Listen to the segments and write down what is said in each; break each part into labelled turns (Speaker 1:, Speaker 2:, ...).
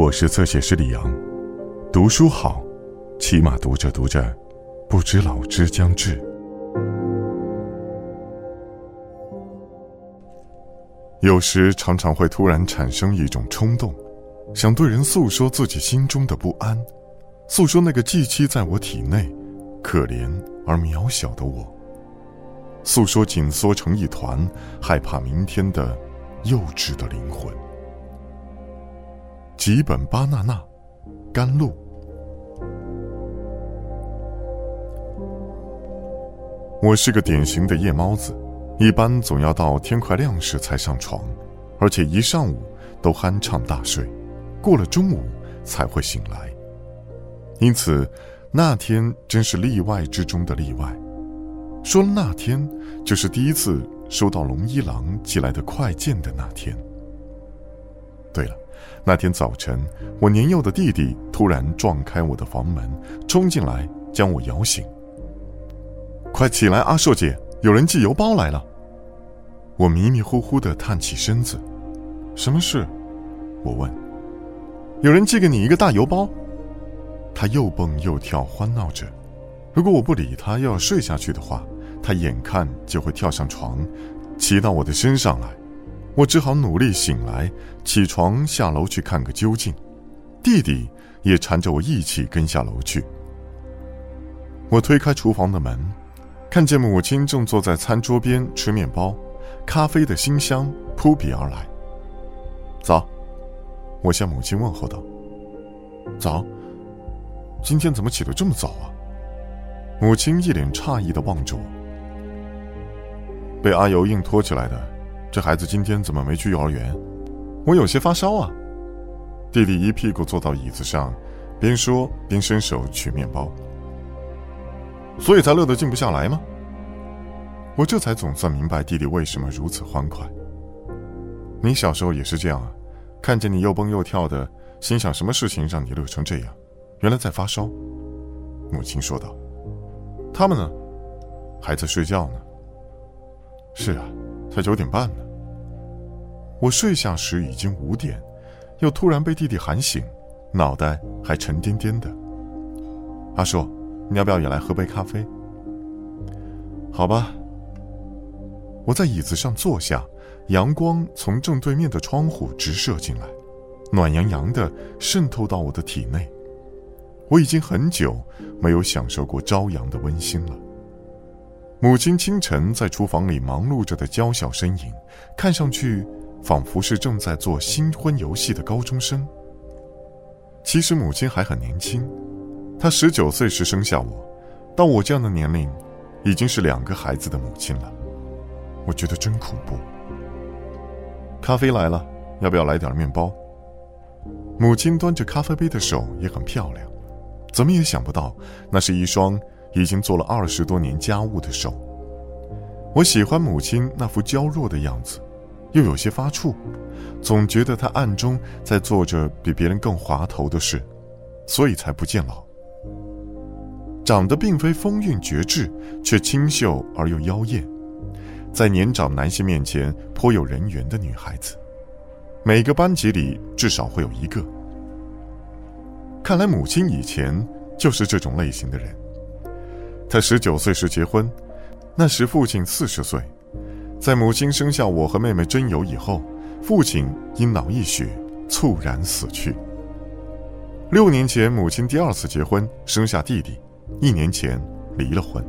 Speaker 1: 我是侧写师李阳，读书好，起码读着读着，不知老之将至。有时常常会突然产生一种冲动，想对人诉说自己心中的不安，诉说那个寄栖在我体内、可怜而渺小的我，诉说紧缩成一团、害怕明天的幼稚的灵魂。吉本巴纳纳，甘露。我是个典型的夜猫子，一般总要到天快亮时才上床，而且一上午都酣畅大睡，过了中午才会醒来。因此，那天真是例外之中的例外。说那天，就是第一次收到龙一郎寄来的快件的那天。对了。那天早晨，我年幼的弟弟突然撞开我的房门，冲进来将我摇醒。快起来，阿硕姐，有人寄邮包来了。我迷迷糊糊的探起身子，什么事？我问。有人寄给你一个大邮包。他又蹦又跳，欢闹着。如果我不理他，要睡下去的话，他眼看就会跳上床，骑到我的身上来。我只好努力醒来，起床下楼去看个究竟。弟弟也缠着我一起跟下楼去。我推开厨房的门，看见母亲正坐在餐桌边吃面包，咖啡的馨香扑鼻而来。早，我向母亲问候道：“早，今天怎么起得这么早啊？”母亲一脸诧异的望着我：“被阿尤硬拖起来的。”这孩子今天怎么没去幼儿园？我有些发烧啊。弟弟一屁股坐到椅子上，边说边伸手取面包。所以才乐得静不下来吗？我这才总算明白弟弟为什么如此欢快。你小时候也是这样啊？看见你又蹦又跳的，心想什么事情让你乐成这样？原来在发烧。母亲说道。他们呢？还在睡觉呢。是啊。才九点半呢。我睡下时已经五点，又突然被弟弟喊醒，脑袋还沉甸甸的。阿硕，你要不要也来喝杯咖啡？好吧。我在椅子上坐下，阳光从正对面的窗户直射进来，暖洋洋的渗透到我的体内。我已经很久没有享受过朝阳的温馨了。母亲清晨在厨房里忙碌着的娇小身影，看上去仿佛是正在做新婚游戏的高中生。其实母亲还很年轻，她十九岁时生下我，到我这样的年龄，已经是两个孩子的母亲了。我觉得真恐怖。咖啡来了，要不要来点面包？母亲端着咖啡杯的手也很漂亮，怎么也想不到，那是一双。已经做了二十多年家务的手，我喜欢母亲那副娇弱的样子，又有些发怵，总觉得她暗中在做着比别人更滑头的事，所以才不见老。长得并非风韵绝志，却清秀而又妖艳，在年长男性面前颇有人缘的女孩子，每个班级里至少会有一个。看来母亲以前就是这种类型的人。他十九岁时结婚，那时父亲四十岁，在母亲生下我和妹妹真由以后，父亲因脑溢血猝然死去。六年前，母亲第二次结婚，生下弟弟，一年前离了婚。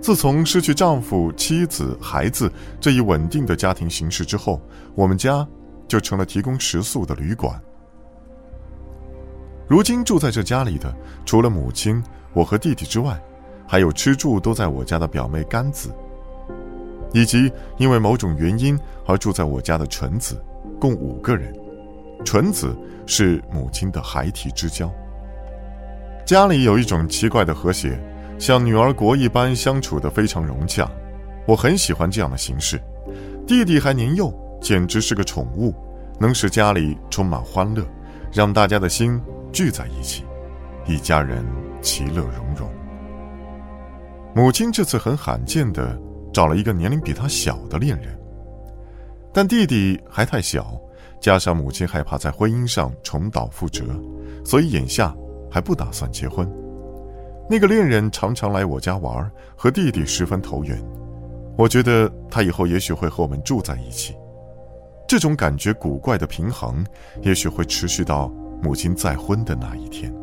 Speaker 1: 自从失去丈夫、妻子、孩子这一稳定的家庭形式之后，我们家就成了提供食宿的旅馆。如今住在这家里的，除了母亲。我和弟弟之外，还有吃住都在我家的表妹甘子，以及因为某种原因而住在我家的纯子，共五个人。纯子是母亲的孩提之交。家里有一种奇怪的和谐，像女儿国一般相处的非常融洽。我很喜欢这样的形式。弟弟还年幼，简直是个宠物，能使家里充满欢乐，让大家的心聚在一起，一家人。其乐融融。母亲这次很罕见的找了一个年龄比他小的恋人，但弟弟还太小，加上母亲害怕在婚姻上重蹈覆辙，所以眼下还不打算结婚。那个恋人常常来我家玩，和弟弟十分投缘。我觉得他以后也许会和我们住在一起。这种感觉古怪的平衡，也许会持续到母亲再婚的那一天。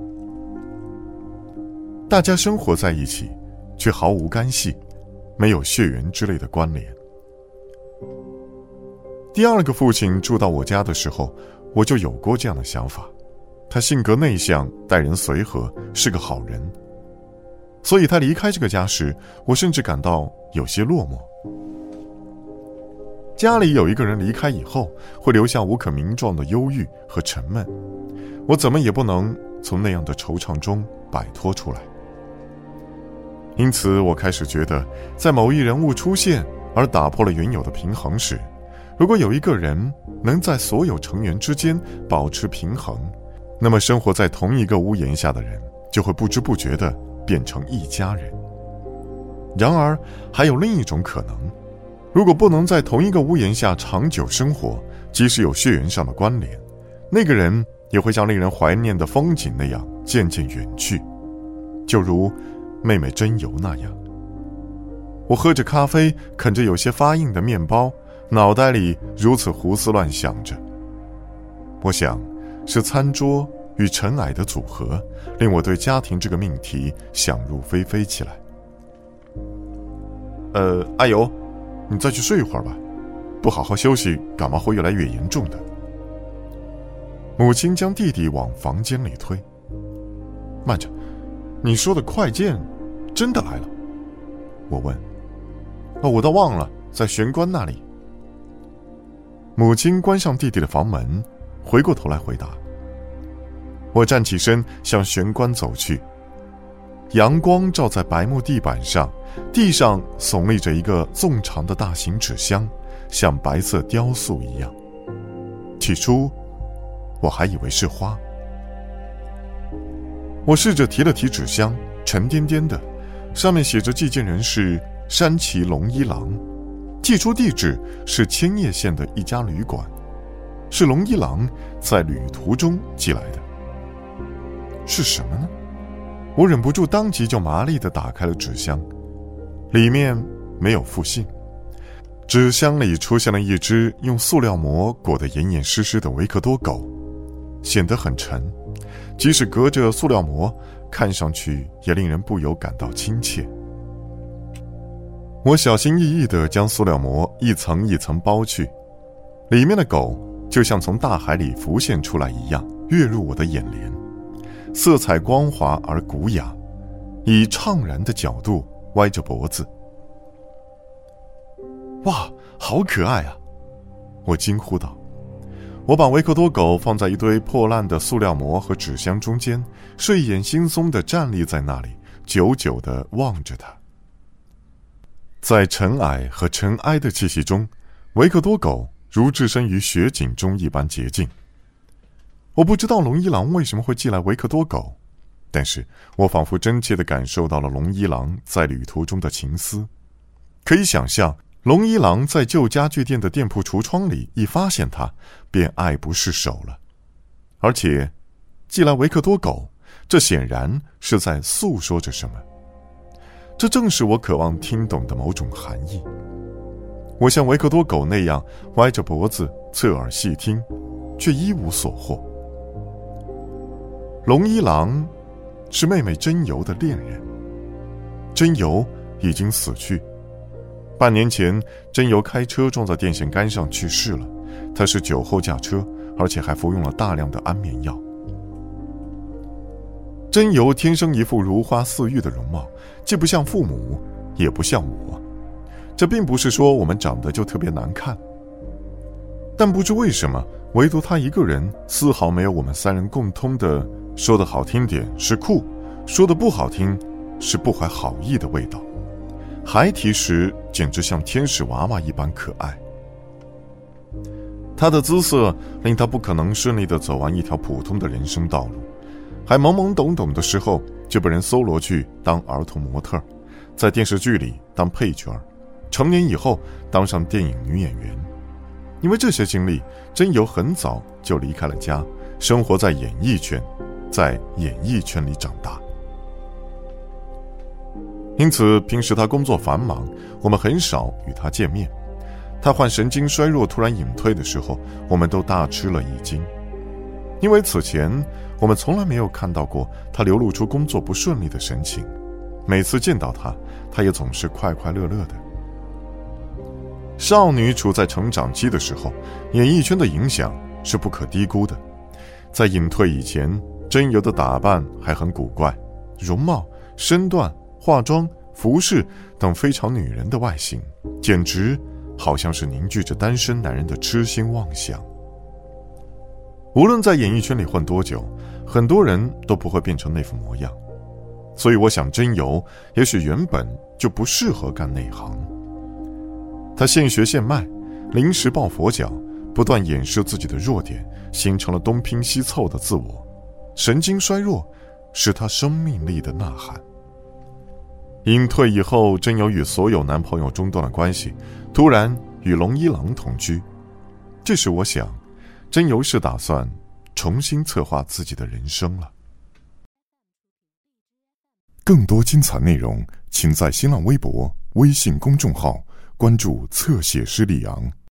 Speaker 1: 大家生活在一起，却毫无干系，没有血缘之类的关联。第二个父亲住到我家的时候，我就有过这样的想法。他性格内向，待人随和，是个好人。所以他离开这个家时，我甚至感到有些落寞。家里有一个人离开以后，会留下无可名状的忧郁和沉闷。我怎么也不能从那样的惆怅中摆脱出来。因此，我开始觉得，在某一人物出现而打破了原有的平衡时，如果有一个人能在所有成员之间保持平衡，那么生活在同一个屋檐下的人就会不知不觉地变成一家人。然而，还有另一种可能：如果不能在同一个屋檐下长久生活，即使有血缘上的关联，那个人也会像令人怀念的风景那样渐渐远去，就如妹妹真由那样。我喝着咖啡，啃着有些发硬的面包。脑袋里如此胡思乱想着，我想，是餐桌与尘埃的组合，令我对家庭这个命题想入非非起来。呃，阿尤，你再去睡一会儿吧，不好好休息，感冒会越来越严重的。母亲将弟弟往房间里推。慢着，你说的快件真的来了？我问。哦，我倒忘了，在玄关那里。母亲关上弟弟的房门，回过头来回答。我站起身向玄关走去。阳光照在白木地板上，地上耸立着一个纵长的大型纸箱，像白色雕塑一样。起初，我还以为是花。我试着提了提纸箱，沉甸甸的，上面写着寄件人是山崎龙一郎。寄出地址是千叶县的一家旅馆，是龙一郎在旅途中寄来的。是什么呢？我忍不住当即就麻利的打开了纸箱，里面没有复信，纸箱里出现了一只用塑料膜裹得严严实实的维克多狗，显得很沉，即使隔着塑料膜，看上去也令人不由感到亲切。我小心翼翼地将塑料膜一层一层剥去，里面的狗就像从大海里浮现出来一样，跃入我的眼帘，色彩光滑而古雅，以怅然的角度歪着脖子。哇，好可爱啊！我惊呼道。我把维克多狗放在一堆破烂的塑料膜和纸箱中间，睡眼惺忪地站立在那里，久久地望着它。在尘埃和尘埃的气息中，维克多狗如置身于雪景中一般洁净。我不知道龙一郎为什么会寄来维克多狗，但是我仿佛真切的感受到了龙一郎在旅途中的情思。可以想象，龙一郎在旧家具店的店铺橱窗里一发现它，便爱不释手了。而且，寄来维克多狗，这显然是在诉说着什么。这正是我渴望听懂的某种含义。我像维克多狗那样歪着脖子侧耳细听，却一无所获。龙一郎是妹妹真由的恋人。真由已经死去，半年前真由开车撞在电线杆上去世了。他是酒后驾车，而且还服用了大量的安眠药。真由天生一副如花似玉的容貌，既不像父母，也不像我。这并不是说我们长得就特别难看，但不知为什么，唯独他一个人丝毫没有我们三人共通的，说的好听点是酷，说的不好听是不怀好意的味道。孩提时简直像天使娃娃一般可爱。他的姿色令他不可能顺利的走完一条普通的人生道路。还懵懵懂懂的时候，就被人搜罗去当儿童模特，在电视剧里当配角成年以后当上电影女演员，因为这些经历，真由很早就离开了家，生活在演艺圈，在演艺圈里长大。因此，平时他工作繁忙，我们很少与他见面。他患神经衰弱突然隐退的时候，我们都大吃了一惊，因为此前我们从来没有看到过他流露出工作不顺利的神情。每次见到他，他也总是快快乐乐的。少女处在成长期的时候，演艺圈的影响是不可低估的。在隐退以前，真由的打扮还很古怪，容貌、身段、化妆、服饰等非常女人的外形，简直好像是凝聚着单身男人的痴心妄想。无论在演艺圈里混多久，很多人都不会变成那副模样。所以，我想真由也许原本就不适合干那行。他现学现卖，临时抱佛脚，不断掩饰自己的弱点，形成了东拼西凑的自我。神经衰弱，是他生命力的呐喊。隐退以后，真由与所有男朋友中断了关系，突然与龙一郎同居。这时，我想，真由是打算重新策划自己的人生了。
Speaker 2: 更多精彩内容，请在新浪微博、微信公众号关注“侧写师李昂”。